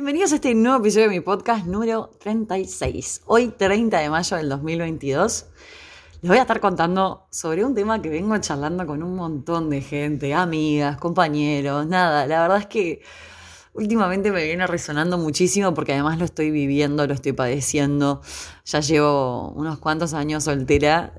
Bienvenidos a este nuevo episodio de mi podcast número 36. Hoy, 30 de mayo del 2022, les voy a estar contando sobre un tema que vengo charlando con un montón de gente, amigas, compañeros, nada. La verdad es que últimamente me viene resonando muchísimo porque además lo estoy viviendo, lo estoy padeciendo. Ya llevo unos cuantos años soltera.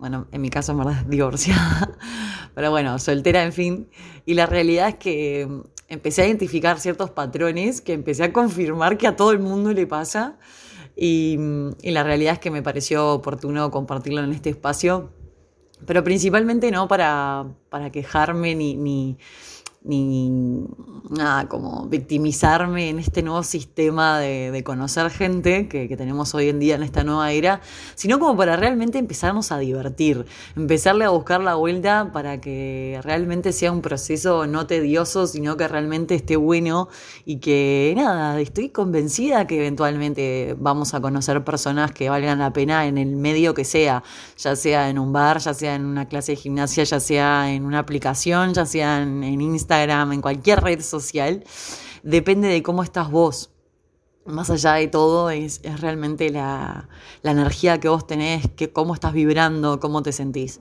Bueno, en mi caso, en verdad, divorciada. Pero bueno, soltera, en fin. Y la realidad es que empecé a identificar ciertos patrones que empecé a confirmar que a todo el mundo le pasa. Y, la realidad es que me pareció oportuno compartirlo en este espacio, pero principalmente no para, para quejarme ni, ni ni nada, como victimizarme en este nuevo sistema de, conocer gente que, tenemos hoy en día en esta nueva era, sino como para realmente empezarnos a divertir, empezarle a buscar la vuelta para que realmente sea un proceso no tedioso, sino que realmente esté bueno y que nada, estoy convencida que eventualmente vamos a conocer personas que valgan la pena en el medio que sea, ya sea en un bar, ya sea en una clase de gimnasia, ya sea en una aplicación, ya sea en, en Instagram en cualquier red social, depende de cómo estás vos. Más allá de todo, es, realmente la, energía que vos tenés, que, cómo estás vibrando, cómo te sentís.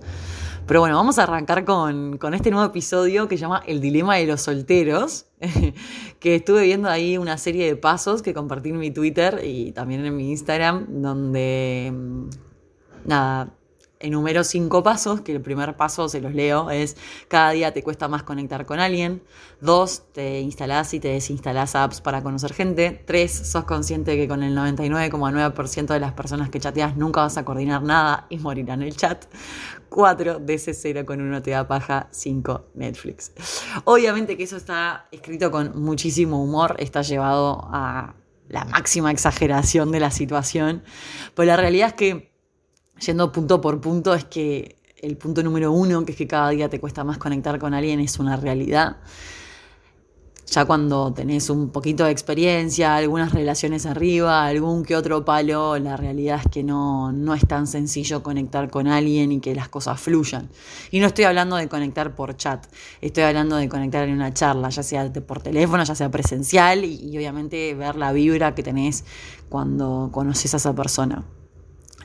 Pero bueno, vamos a arrancar con, con este nuevo episodio que se llama El Dilema de los Solteros, que estuve viendo ahí una serie de pasos que compartí en mi Twitter y también en mi Instagram, donde, mm, nada, enumero cinco pasos, que el primer paso, se los leo, es cada día te cuesta más conectar con alguien. Dos, te instalás y te desinstalás apps para conocer gente. Tres, sos consciente que con el 99,9% de las personas que chateas nunca vas a coordinar nada y morirán en el chat. Cuatro, DC 0 con uno te da paja. Cinco, Netflix. Obviamente que eso está escrito con muchísimo humor, está llevado a la máxima exageración de la situación, pero la realidad es que yendo punto por punto, es que el punto número uno, que es que cada día te cuesta más conectar con alguien, es una realidad. Ya cuando tenés un poquito de experiencia, algunas relaciones arriba, algún que otro palo, la realidad es que no, no es tan sencillo conectar con alguien y que las cosas fluyan. Y no estoy hablando de conectar por chat, estoy hablando de conectar en una charla, ya sea por teléfono, ya sea presencial y, y obviamente ver la vibra que tenés cuando conoces a esa persona.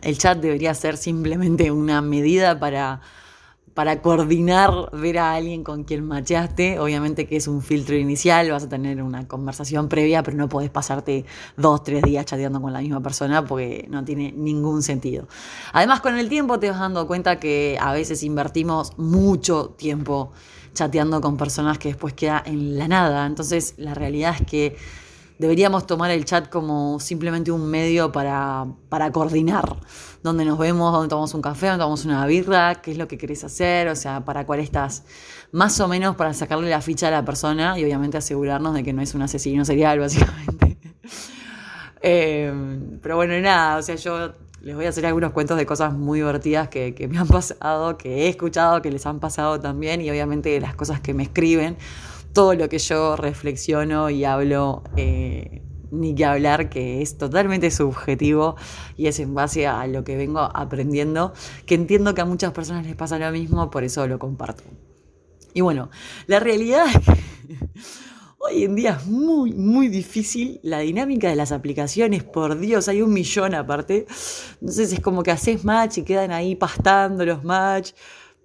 El chat debería ser simplemente una medida para, para coordinar, ver a alguien con quien macheaste. Obviamente que es un filtro inicial, vas a tener una conversación previa, pero no podés pasarte dos, tres días chateando con la misma persona porque no tiene ningún sentido. Además, con el tiempo te vas dando cuenta que a veces invertimos mucho tiempo chateando con personas que después queda en la nada. Entonces, la realidad es que deberíamos tomar el chat como simplemente un medio para, para coordinar, donde nos vemos, donde tomamos un café, donde tomamos una birra, qué es lo que querés hacer, o sea, para cuál estás, más o menos para sacarle la ficha a la persona y obviamente asegurarnos de que no es un asesino serial, básicamente. Eh, pero bueno, nada, o sea, yo les voy a hacer algunos cuentos de cosas muy divertidas que, que, me han pasado, que he escuchado, que les han pasado también, y obviamente las cosas que me escriben todo lo que yo reflexiono y hablo, eh, ni que hablar, que es totalmente subjetivo y es en base a lo que vengo aprendiendo, que entiendo que a muchas personas les pasa lo mismo, por eso lo comparto. Y bueno, la realidad es que hoy en día es muy, muy difícil la dinámica de las aplicaciones, por Dios, hay un millón aparte. Entonces es como que haces match y quedan ahí pastando los match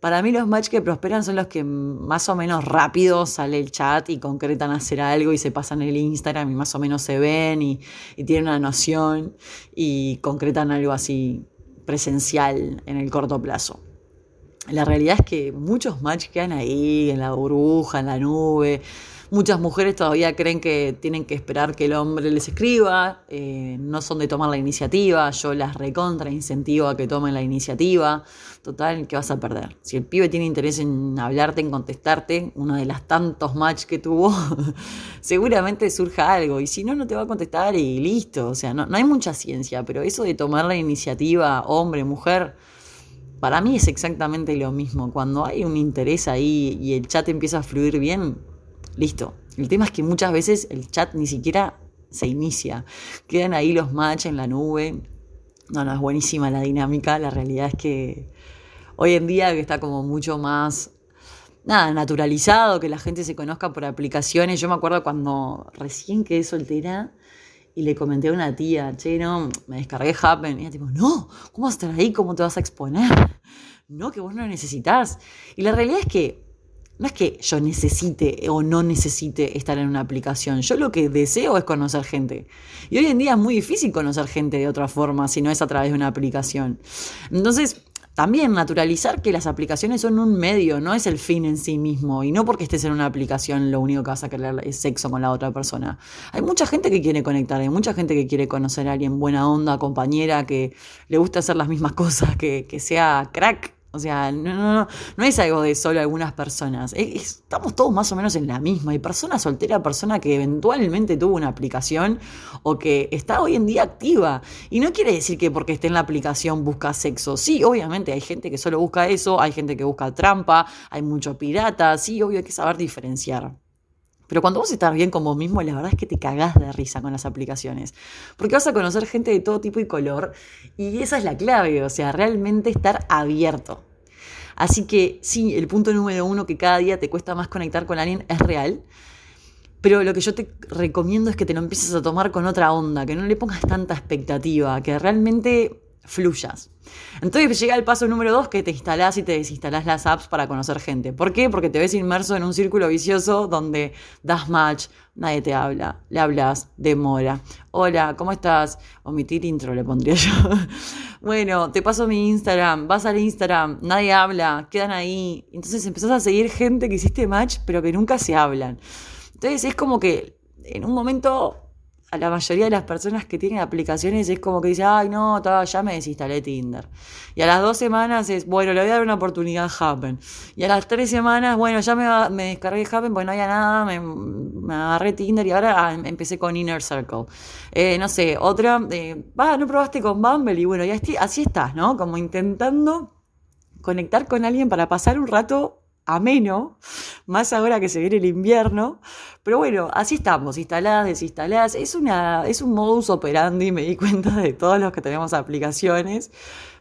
para mí los match que prosperan son los que más o menos rápido sale el chat y concretan hacer algo y se pasan el Instagram y más o menos se ven y, tienen una noción y concretan algo así presencial en el corto plazo. La realidad es que muchos match quedan ahí, en la burbuja, en la nube, Muchas mujeres todavía creen que tienen que esperar que el hombre les escriba, eh, no son de tomar la iniciativa, yo las recontra incentivo a que tomen la iniciativa. Total, ¿qué vas a perder? Si el pibe tiene interés en hablarte, en contestarte, uno de las tantos match que tuvo, seguramente surja algo. Y si no, no te va a contestar y listo. O sea, no, no hay mucha ciencia, pero eso de tomar la iniciativa, hombre, mujer, para mí es exactamente lo mismo. Cuando hay un interés ahí y el chat empieza a fluir bien, Listo. El tema es que muchas veces el chat ni siquiera se inicia. Quedan ahí los match en la nube. No, no, es buenísima la dinámica. La realidad es que hoy en día está como mucho más nada, naturalizado que la gente se conozca por aplicaciones. Yo me acuerdo cuando recién quedé soltera y le comenté a una tía, che, no, me descargué Happen. Y ella tipo, no, ¿cómo vas a estar ahí? ¿Cómo te vas a exponer? No, que vos no lo necesitas. Y la realidad es que no es que yo necesite o no necesite estar en una aplicación. Yo lo que deseo es conocer gente. Y hoy en día es muy difícil conocer gente de otra forma si no es a través de una aplicación. Entonces, también naturalizar que las aplicaciones son un medio, no es el fin en sí mismo. Y no porque estés en una aplicación lo único que vas a querer es sexo con la otra persona. Hay mucha gente que quiere conectar, hay mucha gente que quiere conocer a alguien buena onda, compañera, que le gusta hacer las mismas cosas, que, que sea crack o sea, no, no, no, es algo de solo algunas personas. Estamos todos más o menos en la misma. Y persona soltera, persona que eventualmente tuvo una aplicación o que está hoy en día activa. Y no quiere decir que porque esté en la aplicación busca sexo. Sí, obviamente hay gente que solo busca eso, hay gente que busca trampa, hay mucho pirata. Sí, obvio hay que saber diferenciar. Pero cuando vos estás bien con vos mismo, la verdad es que te cagás de risa con las aplicaciones. Porque vas a conocer gente de todo tipo y color. Y esa es la clave, o sea, realmente estar abierto. Así que sí, el punto número uno que cada día te cuesta más conectar con alguien es real. Pero lo que yo te recomiendo es que te lo empieces a tomar con otra onda, que no le pongas tanta expectativa, que realmente fluyas. Entonces llega el paso número dos, que te instalás y te desinstalás las apps para conocer gente. ¿Por qué? Porque te ves inmerso en un círculo vicioso donde das match, nadie te habla, le hablas, demora. Hola, ¿cómo estás? Omitir intro le pondría yo. bueno, te paso mi Instagram, vas al Instagram, nadie habla, quedan ahí. Entonces empezás a seguir gente que hiciste match, pero que nunca se hablan. Entonces es como que en un momento a la mayoría de las personas que tienen aplicaciones es como que dice, ay no, ya me desinstalé Tinder. Y a las dos semanas es, bueno, le voy a dar una oportunidad a Happen. Y a las tres semanas, bueno, ya me, me descargué Happen porque no había nada, me, agarré Tinder y ahora ah, em, empecé con Inner Circle. Eh, no sé, otra, eh, no probaste con Bumble y bueno, ya así estás, ¿no? Como intentando conectar con alguien para pasar un rato ameno, más ahora que se viene el invierno. Pero bueno, así estamos, instaladas, desinstaladas. Es, una, es un modus operandi, me di cuenta de todos los que tenemos aplicaciones.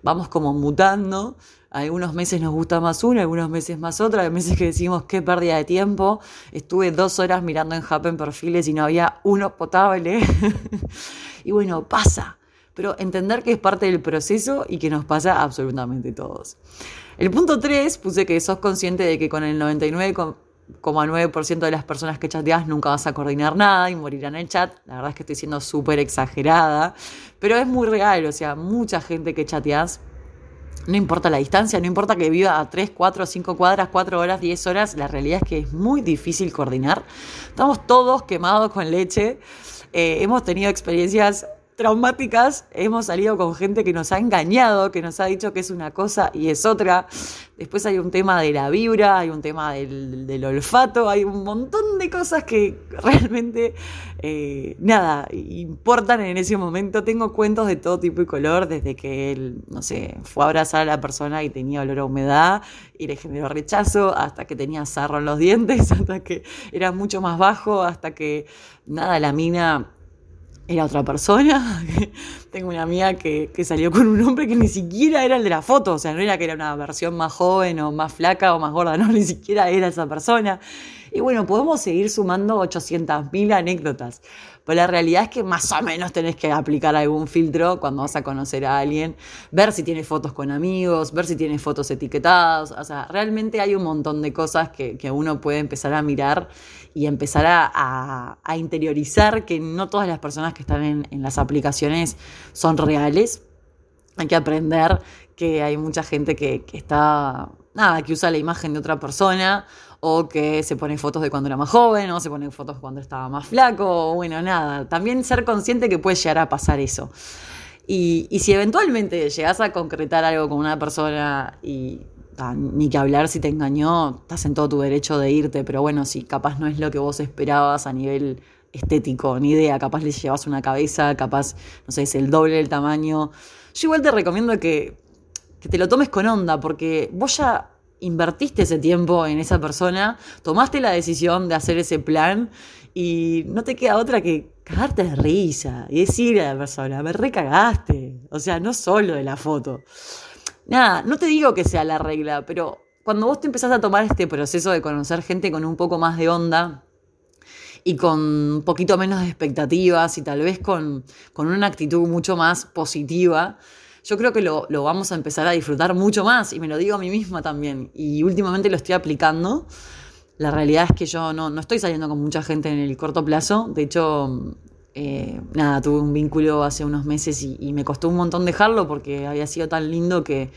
Vamos como mutando. Algunos meses nos gusta más una, algunos meses más otra. Hay meses que decimos qué pérdida de tiempo. Estuve dos horas mirando en Happen perfiles y no había uno potable. y bueno, pasa. Pero entender que es parte del proceso y que nos pasa absolutamente todos. El punto 3 puse que sos consciente de que con el 99,9% de las personas que chateas nunca vas a coordinar nada y morirán en el chat. La verdad es que estoy siendo súper exagerada, pero es muy real, o sea, mucha gente que chateas no importa la distancia, no importa que viva a 3, 4, 5 cuadras, 4 horas, 10 horas, la realidad es que es muy difícil coordinar. Estamos todos quemados con leche. Eh, hemos tenido experiencias traumáticas, hemos salido con gente que nos ha engañado, que nos ha dicho que es una cosa y es otra. Después hay un tema de la vibra, hay un tema del, olfato, hay un montón de cosas que realmente, eh, nada, importan en ese momento. Tengo cuentos de todo tipo y color, desde que él, no sé, fue a abrazar a la persona y tenía olor a humedad y le generó rechazo, hasta que tenía sarro en los dientes, hasta que era mucho más bajo, hasta que, nada, la mina era otra persona. Tengo una amiga que, salió con un hombre que ni siquiera era el de la foto, o sea, no era que era una versión más joven o más flaca o más gorda, no, ni siquiera era esa persona. Y bueno, podemos seguir sumando 800.000 anécdotas. Pero la realidad es que más o menos tenés que aplicar algún filtro cuando vas a conocer a alguien, ver si tiene fotos con amigos, ver si tiene fotos etiquetadas. O sea, realmente hay un montón de cosas que, uno puede empezar a mirar y empezar a, interiorizar que no todas las personas que están en, las aplicaciones son reales. Hay que aprender que hay mucha gente que, que está, nada, que usa la imagen de otra persona o que se pone fotos de cuando era más joven, o se pone fotos cuando estaba más flaco, o bueno, nada. También ser consciente que puede llegar a pasar eso. Y, si eventualmente llegas a concretar algo con una persona y ni que hablar si te engañó, estás en todo tu derecho de irte, pero bueno, si capaz no es lo que vos esperabas a nivel estético, ni idea, capaz le llevas una cabeza, capaz, no sé, es el doble del tamaño. Yo igual te recomiendo que, que te lo tomes con onda, porque vos ya invertiste ese tiempo en esa persona, tomaste la decisión de hacer ese plan y no te queda otra que cagarte de risa y decirle a la persona, me recagaste. O sea, no solo de la foto. Nada, no te digo que sea la regla, pero cuando vos te empezás a tomar este proceso de conocer gente con un poco más de onda, y con un poquito menos de expectativas y tal vez con, una actitud mucho más positiva, yo creo que lo, vamos a empezar a disfrutar mucho más y me lo digo a mí misma también y últimamente lo estoy aplicando. La realidad es que yo no, estoy saliendo con mucha gente en el corto plazo, de hecho, eh, nada, tuve un vínculo hace unos meses y, me costó un montón dejarlo porque había sido tan lindo que,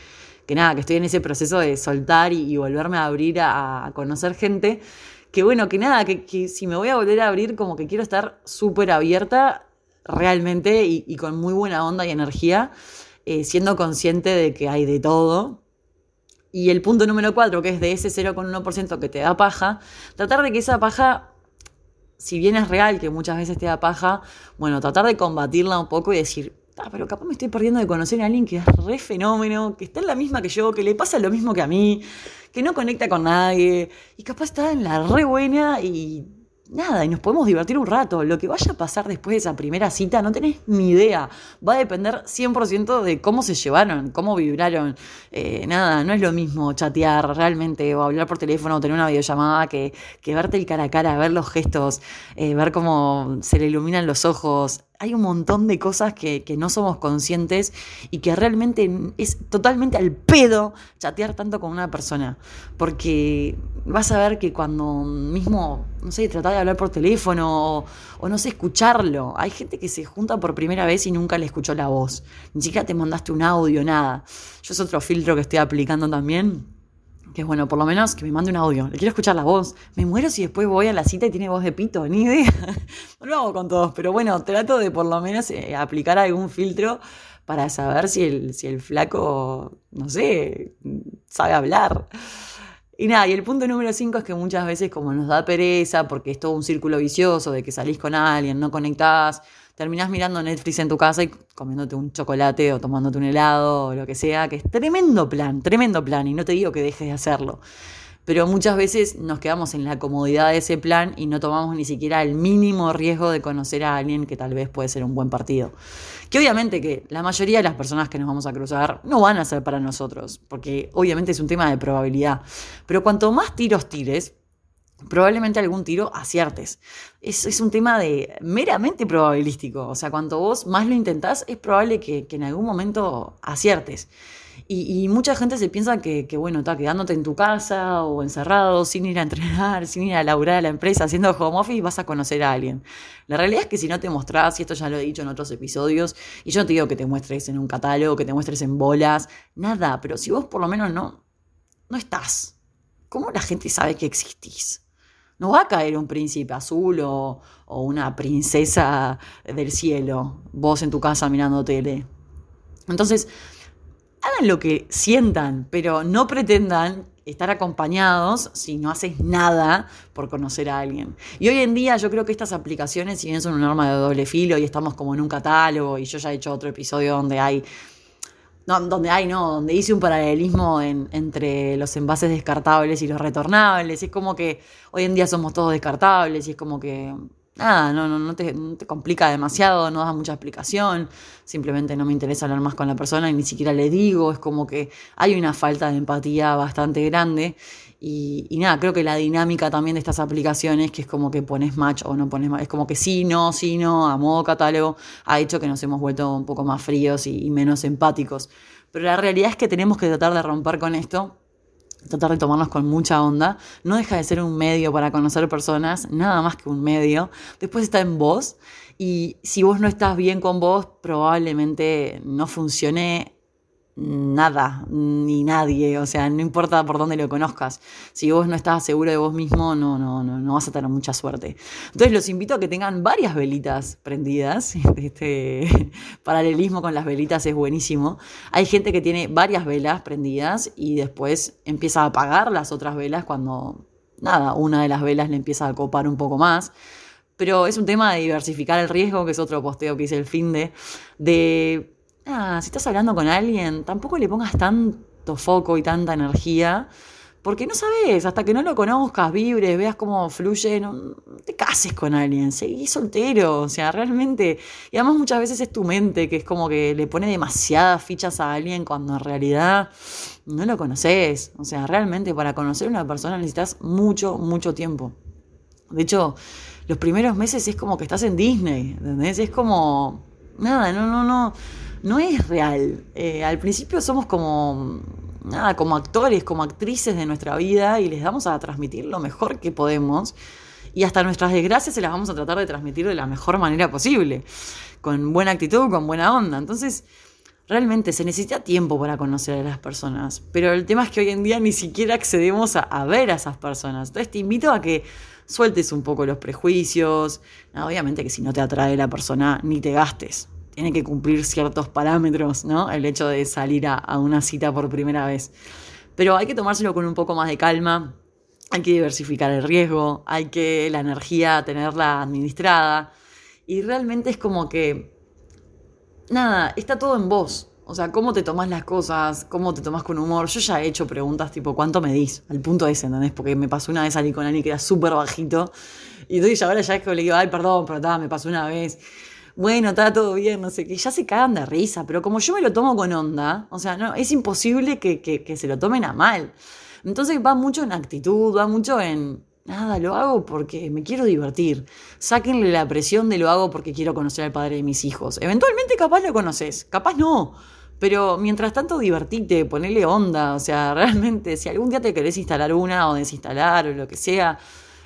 nada, que estoy en ese proceso de soltar y, volverme a abrir a conocer gente. Que bueno, que nada, que, si me voy a volver a abrir, como que quiero estar súper abierta realmente y, con muy buena onda y energía, eh, siendo consciente de que hay de todo. Y el punto número cuatro, que es de ese 0,1% que te da paja, tratar de que esa paja, si bien es real que muchas veces te da paja, bueno, tratar de combatirla un poco y decir, ah, pero capaz me estoy perdiendo de conocer a alguien que es re fenómeno, que está en la misma que yo, que le pasa lo mismo que a mí, que no conecta con nadie, y capaz está en la re buena y nada, y nos podemos divertir un rato. Lo que vaya a pasar después de esa primera cita no tenés ni idea. Va a depender 100% de cómo se llevaron, cómo vibraron. Eh, nada, no es lo mismo chatear realmente o hablar por teléfono o tener una videollamada que, que verte el cara a cara, ver los gestos, eh, ver cómo se le iluminan los ojos hay un montón de cosas que, no somos conscientes y que realmente es totalmente al pedo chatear tanto con una persona. Porque vas a ver que cuando mismo, no sé, tratar de hablar por teléfono o, o, no sé, escucharlo. Hay gente que se junta por primera vez y nunca le escuchó la voz. Ni siquiera te mandaste un audio, nada. Yo es otro filtro que estoy aplicando también que es bueno, por lo menos que me mande un audio. Le quiero escuchar la voz. Me muero si después voy a la cita y tiene voz de pito, ni idea. No lo hago con todos, pero bueno, trato de por lo menos eh, aplicar algún filtro para saber si el, si el flaco, no sé, sabe hablar. Y nada, y el punto número 5 es que muchas veces como nos da pereza, porque es todo un círculo vicioso de que salís con alguien, no conectás, terminás mirando Netflix en tu casa y comiéndote un chocolate o tomándote un helado o lo que sea, que es tremendo plan, tremendo plan, y no te digo que dejes de hacerlo. Pero muchas veces nos quedamos en la comodidad de ese plan y no tomamos ni siquiera el mínimo riesgo de conocer a alguien que tal vez puede ser un buen partido. Que obviamente que la mayoría de las personas que nos vamos a cruzar no van a ser para nosotros, porque obviamente es un tema de probabilidad. Pero cuanto más tiros tires, probablemente algún tiro aciertes. Es, es un tema de meramente probabilístico. O sea, cuanto vos más lo intentás, es probable que, en algún momento aciertes. Y, mucha gente se piensa que, bueno, está quedándote en tu casa o encerrado, sin ir a entrenar, sin ir a laburar a la empresa, haciendo home office, vas a conocer a alguien. La realidad es que si no te mostrás, y esto ya lo he dicho en otros episodios, y yo no te digo que te muestres en un catálogo, que te muestres en bolas, nada, pero si vos por lo menos no, no estás, ¿cómo la gente sabe que existís? No va a caer un príncipe azul o, una princesa del cielo, vos en tu casa mirando tele. Entonces, hagan lo que sientan, pero no pretendan estar acompañados si no haces nada por conocer a alguien. Y hoy en día yo creo que estas aplicaciones, si bien son un arma de doble filo y estamos como en un catálogo, y yo ya he hecho otro episodio donde hay no, donde hay, no, donde hice un paralelismo entre los envases descartables y los retornables. Es como que hoy en día somos todos descartables y es como que nada, no, no, no, te, no te complica demasiado, no das mucha explicación, simplemente no me interesa hablar más con la persona y ni siquiera le digo, es como que hay una falta de empatía bastante grande y, nada, creo que la dinámica también de estas aplicaciones, que es como que pones match o no pones match, es como que sí, no, sí, no, a modo catálogo, ha hecho que nos hemos vuelto un poco más fríos y, menos empáticos. Pero la realidad es que tenemos que tratar de romper con esto tratar de tomarnos con mucha onda. No deja de ser un medio para conocer personas, nada más que un medio. Después está en vos. Y si vos no estás bien con vos, probablemente no funcione nada, ni nadie, o sea, no importa por dónde lo conozcas, si vos no estás seguro de vos mismo, no, no, no, no vas a tener mucha suerte. Entonces los invito a que tengan varias velitas prendidas, este paralelismo con las velitas es buenísimo. Hay gente que tiene varias velas prendidas y después empieza a apagar las otras velas cuando, nada, una de las velas le empieza a copar un poco más. Pero es un tema de diversificar el riesgo, que es otro posteo que hice el fin de, de ah, si estás hablando con alguien, tampoco le pongas tanto foco y tanta energía, porque no sabes, hasta que no lo conozcas, vibres, veas cómo fluye, no, te cases con alguien, seguís soltero, o sea, realmente, y además muchas veces es tu mente que es como que le pone demasiadas fichas a alguien cuando en realidad no lo conoces. O sea, realmente para conocer a una persona necesitas mucho, mucho tiempo. De hecho, los primeros meses es como que estás en Disney, ¿entendés? Es como, nada, no, no, no, no es real. Eh, al principio somos como, nada, como actores, como actrices de nuestra vida y les damos a transmitir lo mejor que podemos. Y hasta nuestras desgracias se las vamos a tratar de transmitir de la mejor manera posible, con buena actitud, con buena onda. Entonces, realmente se necesita tiempo para conocer a las personas, pero el tema es que hoy en día ni siquiera accedemos a, ver a esas personas. Entonces te invito a que sueltes un poco los prejuicios. obviamente que si no te atrae la persona, ni te gastes. Tiene que cumplir ciertos parámetros, ¿no? El hecho de salir a, a una cita por primera vez. Pero hay que tomárselo con un poco más de calma. Hay que diversificar el riesgo, hay que la energía tenerla administrada. Y realmente es como que, nada, está todo en vos. O sea, cómo te tomas las cosas, cómo te tomas con humor. Yo ya he hecho preguntas tipo, ¿cuánto medís? Al punto ese, ¿entendés? Porque me pasó una vez salir con Ani que era súper bajito. Y entonces ahora ya es que le digo, ay, perdón, pero está, me pasó una vez. Bueno, está todo bien, no sé qué. Ya se cagan de risa, pero como yo me lo tomo con onda, o sea, no, es imposible que, que, que se lo tomen a mal. Entonces va mucho en actitud, va mucho en, Nada, lo hago porque me quiero divertir. Sáquenle la presión de lo hago porque quiero conocer al padre de mis hijos. Eventualmente capaz lo conoces, capaz no. Pero mientras tanto divertite, ponele onda. O sea, realmente, si algún día te querés instalar una o desinstalar o lo que sea,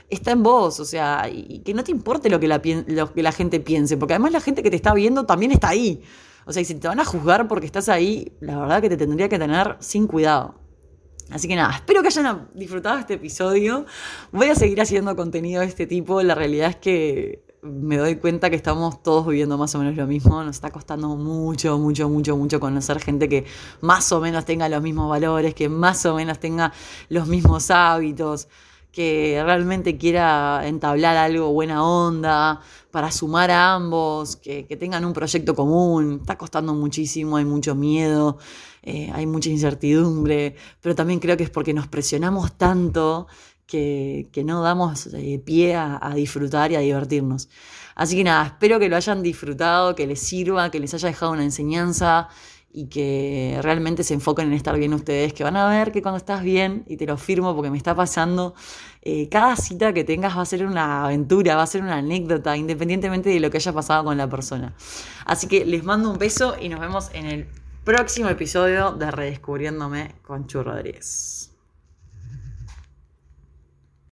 está en vos. O sea, y que no te importe lo que la, gente piense. Porque además la gente que te está viendo también está ahí. O sea, y si te van a juzgar porque estás ahí, la verdad que te tendría que tener sin cuidado. Así que nada, espero que hayan disfrutado este episodio. Voy a seguir haciendo contenido de este tipo. La realidad es que me doy cuenta que estamos todos viviendo más o menos lo mismo. Nos está costando mucho, mucho, mucho, mucho conocer gente que más o menos tenga los mismos valores, que más o menos tenga los mismos hábitos, que realmente quiera entablar algo buena onda para sumar a ambos, que, que tengan un proyecto común. Está costando muchísimo, hay mucho miedo. Eh, hay mucha incertidumbre, pero también creo que es porque nos presionamos tanto que, no damos eh, pie a, disfrutar y a divertirnos. Así que nada, espero que lo hayan disfrutado, que les sirva, que les haya dejado una enseñanza y que realmente se enfoquen en estar bien ustedes, que van a ver que cuando estás bien, y te lo firmo porque me está pasando, eh, cada cita que tengas va a ser una aventura, va a ser una anécdota, independientemente de lo que haya pasado con la persona. Así que les mando un beso y nos vemos en el próximo episodio de Redescubriéndome con Chu Rodríguez.